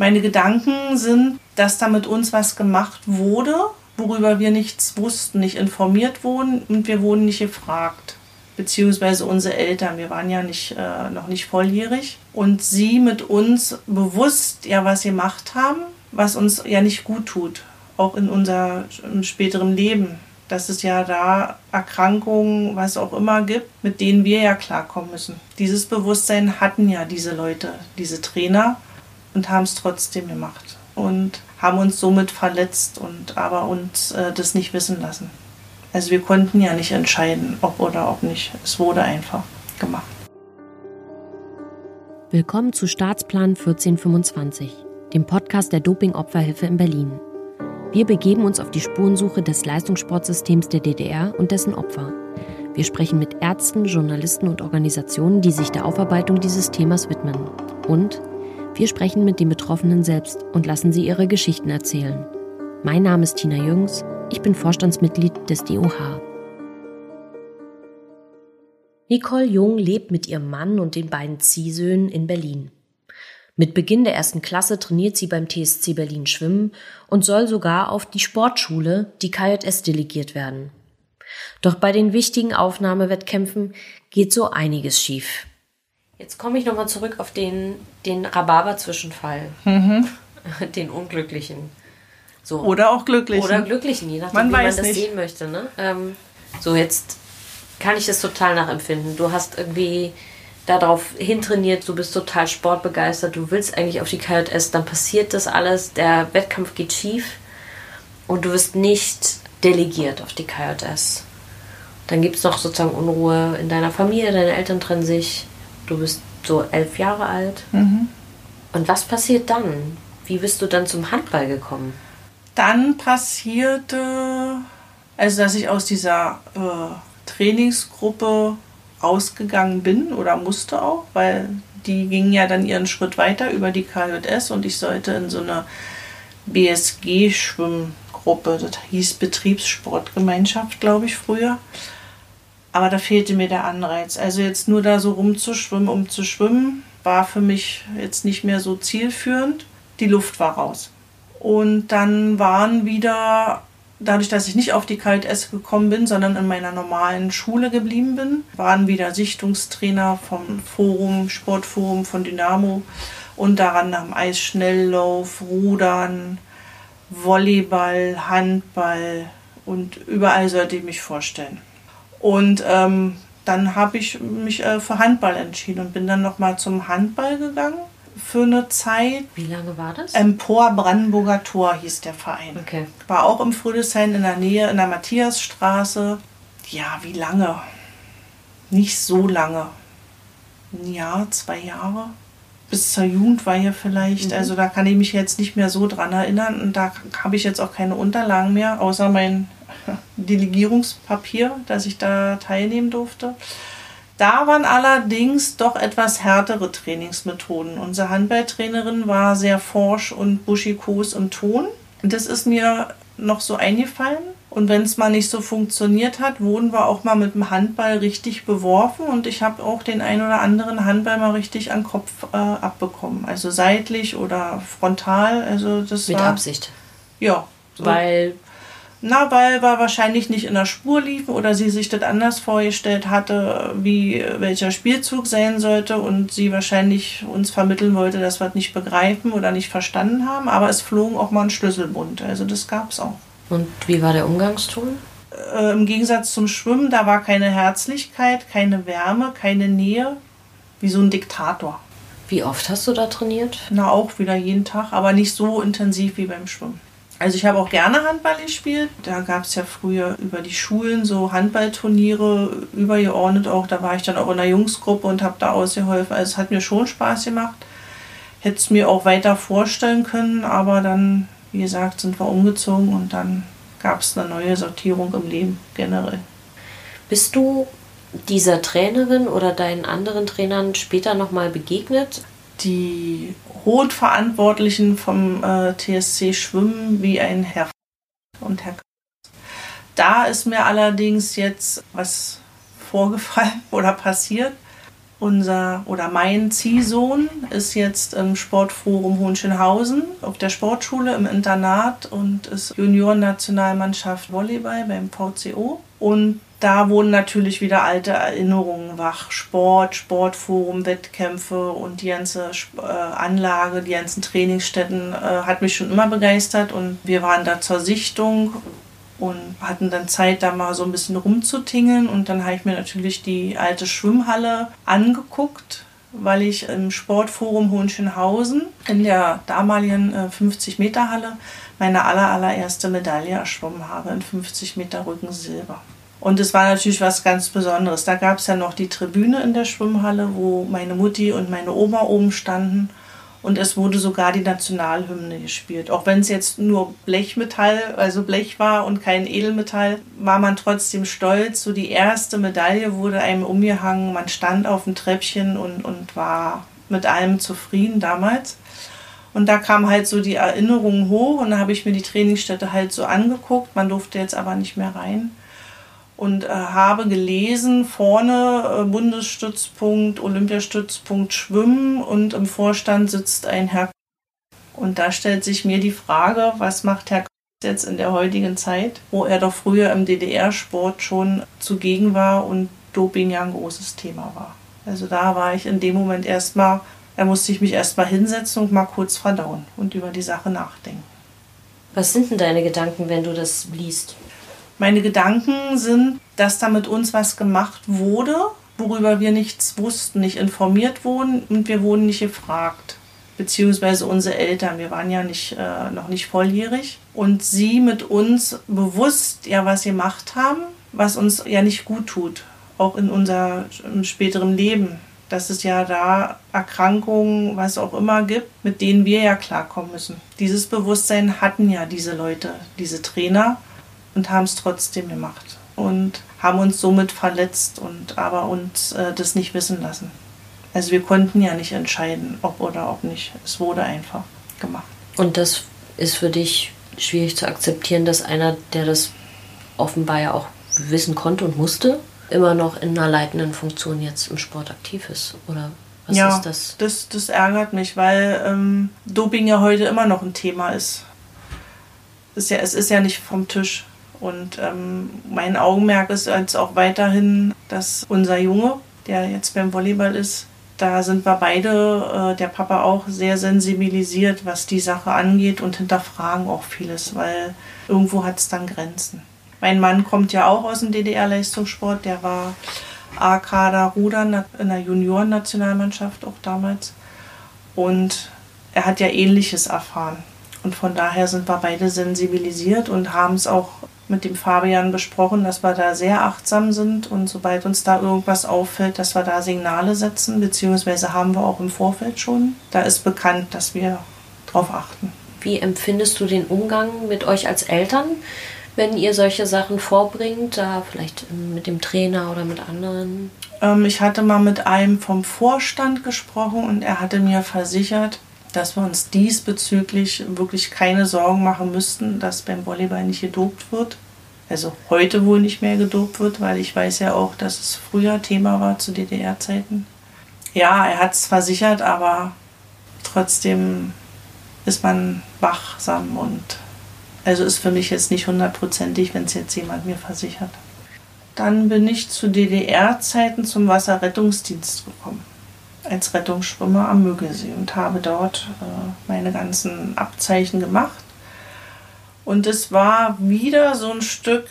Meine Gedanken sind, dass da mit uns was gemacht wurde, worüber wir nichts wussten, nicht informiert wurden und wir wurden nicht gefragt. Beziehungsweise unsere Eltern, wir waren ja nicht, äh, noch nicht volljährig. Und sie mit uns bewusst ja was gemacht haben, was uns ja nicht gut tut, auch in unserem späteren Leben. Dass es ja da Erkrankungen, was auch immer gibt, mit denen wir ja klarkommen müssen. Dieses Bewusstsein hatten ja diese Leute, diese Trainer und haben es trotzdem gemacht und haben uns somit verletzt und aber uns äh, das nicht wissen lassen. Also wir konnten ja nicht entscheiden, ob oder ob nicht. Es wurde einfach gemacht. Willkommen zu Staatsplan 1425, dem Podcast der Doping-Opferhilfe in Berlin. Wir begeben uns auf die Spurensuche des Leistungssportsystems der DDR und dessen Opfer. Wir sprechen mit Ärzten, Journalisten und Organisationen, die sich der Aufarbeitung dieses Themas widmen. Und wir sprechen mit den Betroffenen selbst und lassen sie ihre Geschichten erzählen. Mein Name ist Tina Jüngs, ich bin Vorstandsmitglied des DOH. Nicole Jung lebt mit ihrem Mann und den beiden Ziehsöhnen in Berlin. Mit Beginn der ersten Klasse trainiert sie beim TSC Berlin Schwimmen und soll sogar auf die Sportschule, die KJS, delegiert werden. Doch bei den wichtigen Aufnahmewettkämpfen geht so einiges schief. Jetzt komme ich nochmal zurück auf den, den Rhabarber-Zwischenfall. Mhm. Den unglücklichen. So. Oder auch glücklichen. Oder glücklichen, je nachdem, man wie man das nicht. sehen möchte. Ne? Ähm, so, jetzt kann ich das total nachempfinden. Du hast irgendwie darauf hintrainiert, du bist total sportbegeistert, du willst eigentlich auf die KJS, dann passiert das alles, der Wettkampf geht schief und du wirst nicht delegiert auf die KJS. Dann gibt es noch sozusagen Unruhe in deiner Familie, deine Eltern trennen sich, du bist so elf Jahre alt. Mhm. Und was passiert dann? Wie bist du dann zum Handball gekommen? Dann passierte, also dass ich aus dieser äh, Trainingsgruppe rausgegangen bin oder musste auch, weil die gingen ja dann ihren Schritt weiter über die KJS und ich sollte in so eine BSG-Schwimmgruppe, das hieß Betriebssportgemeinschaft, glaube ich, früher. Aber da fehlte mir der Anreiz. Also jetzt nur da so rumzuschwimmen, um zu schwimmen, war für mich jetzt nicht mehr so zielführend. Die Luft war raus. Und dann waren wieder dadurch, dass ich nicht auf die KLS gekommen bin, sondern in meiner normalen Schule geblieben bin, waren wieder Sichtungstrainer vom Forum, Sportforum von Dynamo, unter anderem Eisschnelllauf, Rudern, Volleyball, Handball und überall sollte ich mich vorstellen. Und ähm, dann habe ich mich äh, für Handball entschieden und bin dann nochmal zum Handball gegangen für eine Zeit. Wie lange war das? Empor Brandenburger Tor hieß der Verein. Okay. War auch im Friedrichshain in der Nähe, in der Matthiasstraße. Ja, wie lange? Nicht so lange. Ein Jahr, zwei Jahre. Bis zur Jugend war hier vielleicht. Mhm. Also da kann ich mich jetzt nicht mehr so dran erinnern. Und da habe ich jetzt auch keine Unterlagen mehr, außer mein Delegierungspapier, dass ich da teilnehmen durfte. Da waren allerdings doch etwas härtere Trainingsmethoden. Unsere Handballtrainerin war sehr forsch und buschikos im Ton. Das ist mir noch so eingefallen. Und wenn es mal nicht so funktioniert hat, wurden wir auch mal mit dem Handball richtig beworfen und ich habe auch den ein oder anderen Handball mal richtig an Kopf äh, abbekommen. Also seitlich oder frontal. Also das mit war, Absicht. Ja. So. Weil na, weil wir wahrscheinlich nicht in der Spur liefen oder sie sich das anders vorgestellt hatte, wie welcher Spielzug sein sollte und sie wahrscheinlich uns vermitteln wollte, dass wir es nicht begreifen oder nicht verstanden haben. Aber es flogen auch mal ein Schlüsselbund. Also das gab es auch. Und wie war der Umgangston? Äh, Im Gegensatz zum Schwimmen, da war keine Herzlichkeit, keine Wärme, keine Nähe, wie so ein Diktator. Wie oft hast du da trainiert? Na, auch wieder jeden Tag, aber nicht so intensiv wie beim Schwimmen. Also ich habe auch gerne Handball gespielt. Da gab es ja früher über die Schulen so Handballturniere übergeordnet auch. Da war ich dann auch in der Jungsgruppe und habe da ausgeholfen. Also es hat mir schon Spaß gemacht. Hätte es mir auch weiter vorstellen können, aber dann, wie gesagt, sind wir umgezogen und dann gab es eine neue Sortierung im Leben generell. Bist du dieser Trainerin oder deinen anderen Trainern später nochmal begegnet? Die hohen Verantwortlichen vom äh, TSC schwimmen wie ein Herr und Herr. Da ist mir allerdings jetzt was vorgefallen oder passiert. unser oder mein Ziehsohn ist jetzt im Sportforum Hohenschönhausen auf der Sportschule im Internat und ist Juniorennationalmannschaft Volleyball beim VCO. Und da wurden natürlich wieder alte Erinnerungen wach. Sport, Sportforum, Wettkämpfe und die ganze äh, Anlage, die ganzen Trainingsstätten äh, hat mich schon immer begeistert und wir waren da zur Sichtung und hatten dann Zeit, da mal so ein bisschen rumzutingeln. Und dann habe ich mir natürlich die alte Schwimmhalle angeguckt, weil ich im Sportforum Hohenschönhausen in der damaligen 50-Meter-Halle äh, meine aller, allererste Medaille erschwommen habe in 50 Meter Rücken Silber. Und es war natürlich was ganz Besonderes. Da gab es ja noch die Tribüne in der Schwimmhalle, wo meine Mutti und meine Oma oben standen. Und es wurde sogar die Nationalhymne gespielt. Auch wenn es jetzt nur Blechmetall, also Blech war und kein Edelmetall, war man trotzdem stolz. So die erste Medaille wurde einem umgehangen. Man stand auf dem Treppchen und, und war mit allem zufrieden damals. Und da kam halt so die Erinnerung hoch und da habe ich mir die Trainingsstätte halt so angeguckt. Man durfte jetzt aber nicht mehr rein und äh, habe gelesen, vorne äh, Bundesstützpunkt, Olympiastützpunkt Schwimmen und im Vorstand sitzt ein Herr. Und da stellt sich mir die Frage, was macht Herr jetzt in der heutigen Zeit, wo er doch früher im DDR-Sport schon zugegen war und Doping ja ein großes Thema war. Also da war ich in dem Moment erstmal, da musste ich mich erstmal hinsetzen und mal kurz verdauen und über die Sache nachdenken. Was sind denn deine Gedanken, wenn du das liest? Meine Gedanken sind, dass da mit uns was gemacht wurde, worüber wir nichts wussten, nicht informiert wurden und wir wurden nicht gefragt. Beziehungsweise unsere Eltern, wir waren ja nicht, äh, noch nicht volljährig. Und sie mit uns bewusst ja was gemacht haben, was uns ja nicht gut tut, auch in unserem späteren Leben. Dass es ja da Erkrankungen, was auch immer gibt, mit denen wir ja klarkommen müssen. Dieses Bewusstsein hatten ja diese Leute, diese Trainer und haben es trotzdem gemacht und haben uns somit verletzt und aber uns äh, das nicht wissen lassen. Also wir konnten ja nicht entscheiden, ob oder ob nicht. Es wurde einfach gemacht. Und das ist für dich schwierig zu akzeptieren, dass einer, der das offenbar ja auch wissen konnte und musste, immer noch in einer leitenden Funktion jetzt im Sport aktiv ist, oder? Was ja, ist das? das? Das ärgert mich, weil ähm, Doping ja heute immer noch ein Thema ist. ist ja, es ist ja nicht vom Tisch. Und ähm, mein Augenmerk ist jetzt auch weiterhin, dass unser Junge, der jetzt beim Volleyball ist, da sind wir beide, äh, der Papa auch, sehr sensibilisiert, was die Sache angeht und hinterfragen auch vieles, weil irgendwo hat es dann Grenzen. Mein Mann kommt ja auch aus dem DDR-Leistungssport, der war A-Kader Rudern in der Juniorennationalmannschaft auch damals. Und er hat ja Ähnliches erfahren. Und von daher sind wir beide sensibilisiert und haben es auch mit dem Fabian besprochen, dass wir da sehr achtsam sind und sobald uns da irgendwas auffällt, dass wir da Signale setzen, beziehungsweise haben wir auch im Vorfeld schon. Da ist bekannt, dass wir darauf achten. Wie empfindest du den Umgang mit euch als Eltern, wenn ihr solche Sachen vorbringt, da vielleicht mit dem Trainer oder mit anderen? Ähm, ich hatte mal mit einem vom Vorstand gesprochen und er hatte mir versichert, dass wir uns diesbezüglich wirklich keine Sorgen machen müssten, dass beim Volleyball nicht gedopt wird. Also heute wohl nicht mehr gedopt wird, weil ich weiß ja auch, dass es früher Thema war zu DDR-Zeiten. Ja, er hat es versichert, aber trotzdem ist man wachsam und also ist für mich jetzt nicht hundertprozentig, wenn es jetzt jemand mir versichert. Dann bin ich zu DDR-Zeiten zum Wasserrettungsdienst gekommen als Rettungsschwimmer am Müggelsee und habe dort äh, meine ganzen Abzeichen gemacht. Und es war wieder so ein Stück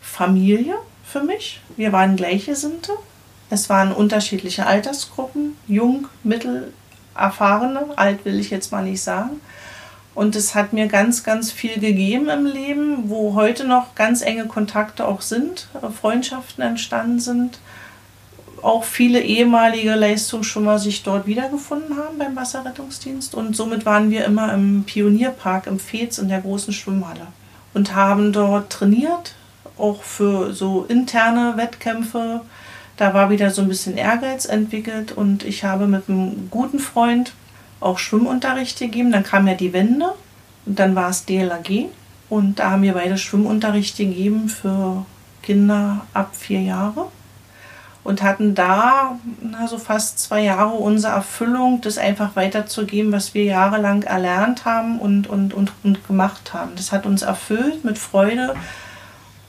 Familie für mich. Wir waren Gleichgesinnte. Es waren unterschiedliche Altersgruppen, jung, mittel, erfahrene, alt will ich jetzt mal nicht sagen. Und es hat mir ganz, ganz viel gegeben im Leben, wo heute noch ganz enge Kontakte auch sind, Freundschaften entstanden sind auch viele ehemalige Leistungsschwimmer sich dort wiedergefunden haben beim Wasserrettungsdienst. Und somit waren wir immer im Pionierpark im Fez in der großen Schwimmhalle und haben dort trainiert, auch für so interne Wettkämpfe. Da war wieder so ein bisschen Ehrgeiz entwickelt und ich habe mit einem guten Freund auch Schwimmunterricht gegeben. Dann kam ja die Wende und dann war es DLAG und da haben wir beide Schwimmunterricht gegeben für Kinder ab vier Jahre. Und hatten da na, so fast zwei Jahre unsere Erfüllung, das einfach weiterzugeben, was wir jahrelang erlernt haben und, und, und, und gemacht haben. Das hat uns erfüllt mit Freude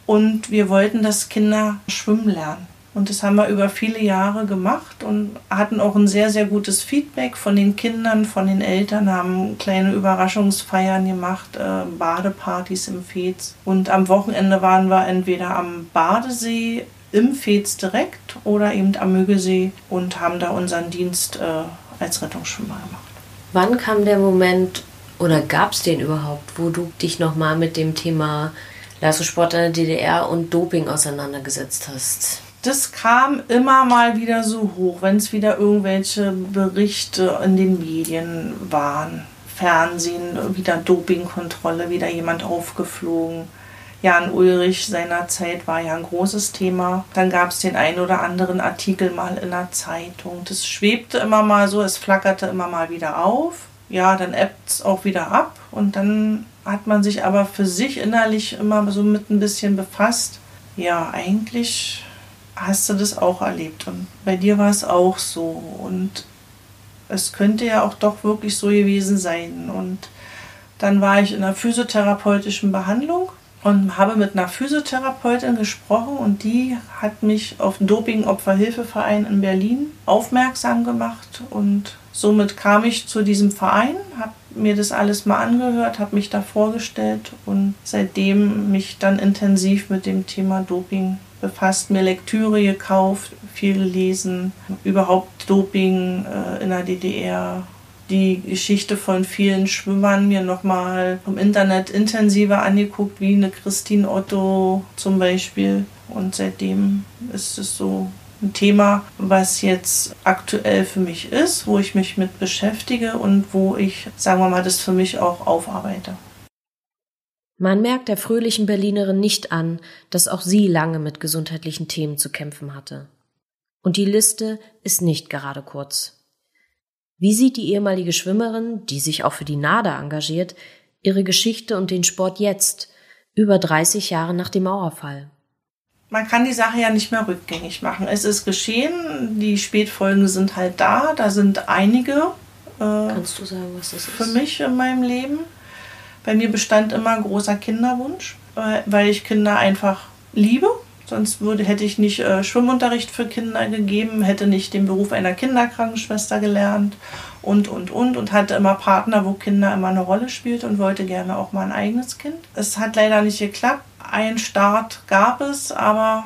und wir wollten, dass Kinder schwimmen lernen. Und das haben wir über viele Jahre gemacht und hatten auch ein sehr, sehr gutes Feedback von den Kindern, von den Eltern, haben kleine Überraschungsfeiern gemacht, äh, Badepartys im Fez. Und am Wochenende waren wir entweder am Badesee im Fez direkt oder eben am Müggelsee und haben da unseren Dienst äh, als Rettungsschwimmer gemacht. Wann kam der Moment oder gab es den überhaupt, wo du dich nochmal mit dem Thema Leistungssport in der DDR und Doping auseinandergesetzt hast? Das kam immer mal wieder so hoch, wenn es wieder irgendwelche Berichte in den Medien waren. Fernsehen, wieder Dopingkontrolle, wieder jemand aufgeflogen Jan Ulrich seinerzeit war ja ein großes Thema. Dann gab es den einen oder anderen Artikel mal in der Zeitung. Das schwebte immer mal so, es flackerte immer mal wieder auf. Ja, dann ebbt es auch wieder ab und dann hat man sich aber für sich innerlich immer so mit ein bisschen befasst. Ja, eigentlich hast du das auch erlebt und bei dir war es auch so und es könnte ja auch doch wirklich so gewesen sein und dann war ich in einer physiotherapeutischen Behandlung und habe mit einer Physiotherapeutin gesprochen und die hat mich auf den Doping-Opferhilfeverein in Berlin aufmerksam gemacht und somit kam ich zu diesem Verein, habe mir das alles mal angehört, habe mich da vorgestellt und seitdem mich dann intensiv mit dem Thema Doping befasst, mir Lektüre gekauft, viel gelesen, überhaupt Doping äh, in der DDR die Geschichte von vielen Schwimmern mir nochmal vom Internet intensiver angeguckt, wie eine Christine Otto zum Beispiel. Und seitdem ist es so ein Thema, was jetzt aktuell für mich ist, wo ich mich mit beschäftige und wo ich, sagen wir mal, das für mich auch aufarbeite. Man merkt der fröhlichen Berlinerin nicht an, dass auch sie lange mit gesundheitlichen Themen zu kämpfen hatte. Und die Liste ist nicht gerade kurz. Wie sieht die ehemalige Schwimmerin, die sich auch für die NADA engagiert, ihre Geschichte und den Sport jetzt, über 30 Jahre nach dem Mauerfall? Man kann die Sache ja nicht mehr rückgängig machen. Es ist geschehen, die Spätfolgen sind halt da, da sind einige. Äh, Kannst du sagen, was das ist? Für mich in meinem Leben. Bei mir bestand immer ein großer Kinderwunsch, weil ich Kinder einfach liebe Sonst würde, hätte ich nicht äh, Schwimmunterricht für Kinder gegeben, hätte nicht den Beruf einer Kinderkrankenschwester gelernt und, und, und. Und hatte immer Partner, wo Kinder immer eine Rolle spielt und wollte gerne auch mal ein eigenes Kind. Es hat leider nicht geklappt. Ein Start gab es, aber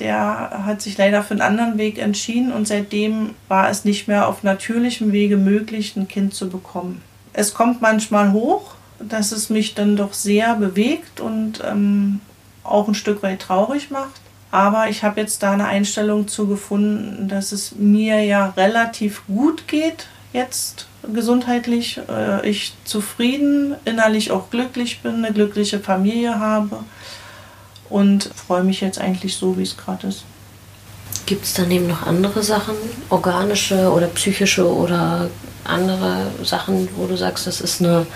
der hat sich leider für einen anderen Weg entschieden und seitdem war es nicht mehr auf natürlichem Wege möglich, ein Kind zu bekommen. Es kommt manchmal hoch, dass es mich dann doch sehr bewegt und ähm, auch ein Stück weit traurig macht. Aber ich habe jetzt da eine Einstellung zu gefunden, dass es mir ja relativ gut geht jetzt gesundheitlich. Äh, ich zufrieden, innerlich auch glücklich bin, eine glückliche Familie habe und freue mich jetzt eigentlich so, wie es gerade ist. Gibt es daneben noch andere Sachen, organische oder psychische oder andere Sachen, wo du sagst, das ist eine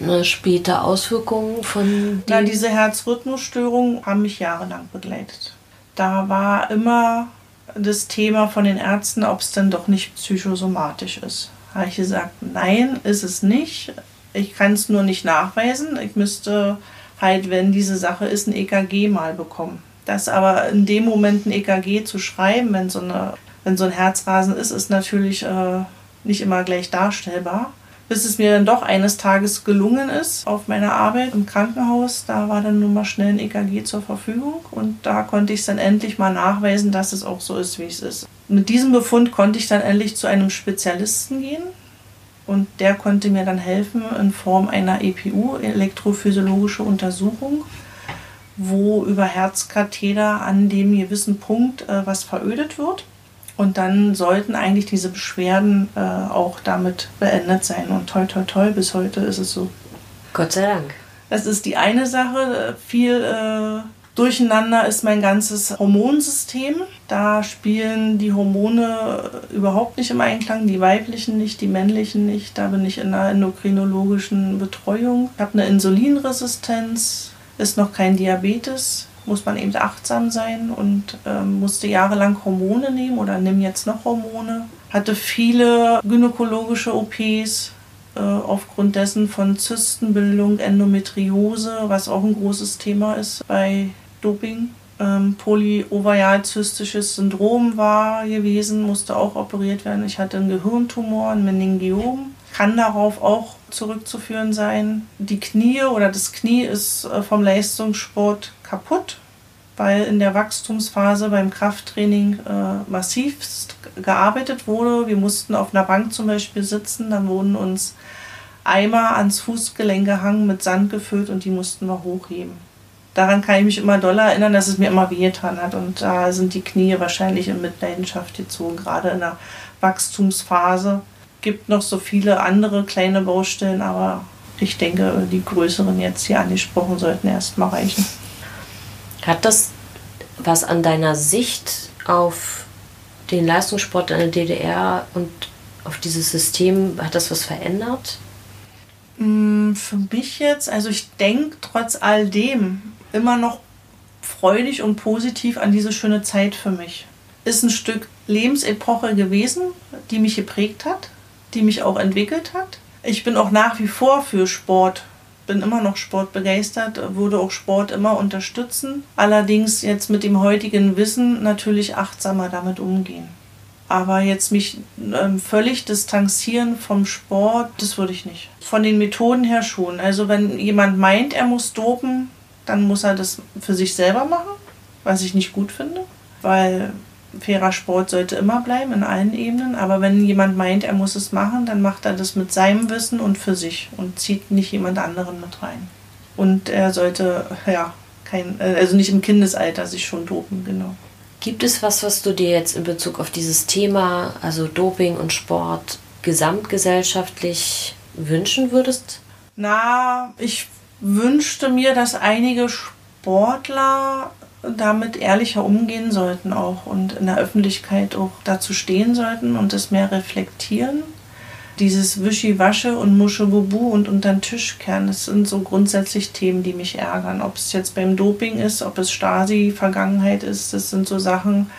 eine späte Auswirkung von Na, diese Herzrhythmusstörungen haben mich jahrelang begleitet. Da war immer das Thema von den Ärzten, ob es denn doch nicht psychosomatisch ist. Habe ich gesagt, nein, ist es nicht. Ich kann es nur nicht nachweisen. Ich müsste halt, wenn diese Sache ist, ein EKG mal bekommen. Das aber in dem Moment ein EKG zu schreiben, wenn so, eine, wenn so ein Herzrasen ist, ist natürlich äh, nicht immer gleich darstellbar bis es mir dann doch eines Tages gelungen ist auf meiner Arbeit im Krankenhaus. Da war dann nun mal schnell ein EKG zur Verfügung und da konnte ich es dann endlich mal nachweisen, dass es auch so ist, wie es ist. Mit diesem Befund konnte ich dann endlich zu einem Spezialisten gehen und der konnte mir dann helfen in Form einer EPU, elektrophysiologische Untersuchung, wo über Herzkatheter an dem gewissen Punkt äh, was verödet wird. Und dann sollten eigentlich diese Beschwerden äh, auch damit beendet sein. Und toll, toll, toll, bis heute ist es so. Gott sei Dank. Das ist die eine Sache. Viel äh, durcheinander ist mein ganzes Hormonsystem. Da spielen die Hormone überhaupt nicht im Einklang, die weiblichen nicht, die männlichen nicht. Da bin ich in einer endokrinologischen Betreuung. Ich habe eine Insulinresistenz, ist noch kein Diabetes muss man eben achtsam sein und ähm, musste jahrelang Hormone nehmen oder nimm jetzt noch Hormone. Hatte viele gynäkologische OPs äh, aufgrund dessen von Zystenbildung, Endometriose, was auch ein großes Thema ist bei Doping. Ähm, Polyovarialzystisches Syndrom war gewesen, musste auch operiert werden. Ich hatte einen Gehirntumor, ein Meningiom. Kann darauf auch zurückzuführen sein. Die Knie oder das Knie ist äh, vom Leistungssport kaputt, weil in der Wachstumsphase beim Krafttraining äh, massivst gearbeitet wurde. Wir mussten auf einer Bank zum Beispiel sitzen, dann wurden uns Eimer ans Fußgelenk gehangen, mit Sand gefüllt und die mussten wir hochheben. Daran kann ich mich immer doll erinnern, dass es mir immer wehgetan hat. Und da sind die Knie wahrscheinlich in Mitleidenschaft gezogen, gerade in der Wachstumsphase. Gibt noch so viele andere kleine Baustellen, aber ich denke, die größeren jetzt hier angesprochen sollten erstmal reichen. Hat das was an deiner Sicht auf den Leistungssport in der DDR und auf dieses System, hat das was verändert? Mm, für mich jetzt, also ich denke trotz all dem immer noch freudig und positiv an diese schöne Zeit für mich. Ist ein Stück Lebensepoche gewesen, die mich geprägt hat, die mich auch entwickelt hat. Ich bin auch nach wie vor für Sport bin immer noch sportbegeistert, würde auch Sport immer unterstützen. Allerdings jetzt mit dem heutigen Wissen natürlich achtsamer damit umgehen. Aber jetzt mich ähm, völlig distanzieren vom Sport, das würde ich nicht. Von den Methoden her schon. Also wenn jemand meint, er muss dopen, dann muss er das für sich selber machen, was ich nicht gut finde, weil fairer Sport sollte immer bleiben in allen Ebenen. Aber wenn jemand meint, er muss es machen, dann macht er das mit seinem Wissen und für sich und zieht nicht jemand anderen mit rein. Und er sollte, ja, kein, äh, also nicht im Kindesalter sich schon dopen, genau. Gibt es was, was du dir jetzt in Bezug auf dieses Thema, also Doping und Sport, gesamtgesellschaftlich wünschen würdest? Na, ich wünschte mir, dass einige Sportler damit ehrlicher umgehen sollten auch und in der Öffentlichkeit auch dazu stehen sollten und das mehr reflektieren. Dieses Wischiwasche und Muschebubu und unter den Tisch kehren, das sind so grundsätzlich Themen, die mich ärgern. Ob es jetzt beim Doping ist, ob es Stasi-Vergangenheit ist, das sind so Sachen,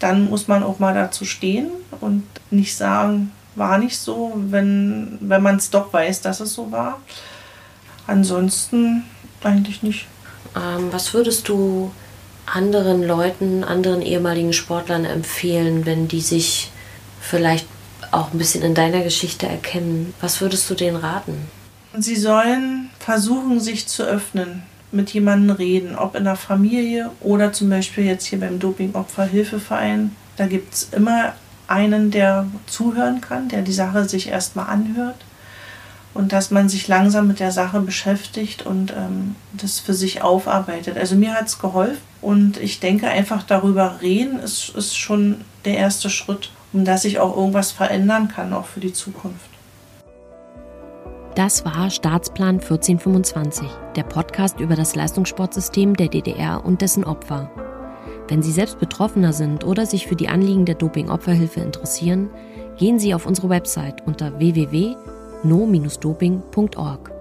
dann muss man auch mal dazu stehen und nicht sagen, war nicht so, wenn, wenn man es doch weiß, dass es so war. Ansonsten eigentlich nicht. Ähm, was würdest du anderen Leuten, anderen ehemaligen Sportlern empfehlen, wenn die sich vielleicht auch ein bisschen in deiner Geschichte erkennen? Was würdest du denen raten? Sie sollen versuchen, sich zu öffnen, mit jemandem reden, ob in der Familie oder zum Beispiel jetzt hier beim Dopingopferhilfeverein. Da gibt es immer einen, der zuhören kann, der die Sache sich erstmal anhört und dass man sich langsam mit der Sache beschäftigt und ähm, das für sich aufarbeitet. Also mir hat es geholfen und ich denke einfach darüber reden ist, ist schon der erste Schritt, um dass sich auch irgendwas verändern kann, auch für die Zukunft. Das war Staatsplan 1425, der Podcast über das Leistungssportsystem der DDR und dessen Opfer. Wenn Sie selbst Betroffener sind oder sich für die Anliegen der Doping-Opferhilfe interessieren, gehen Sie auf unsere Website unter www no-doping.org.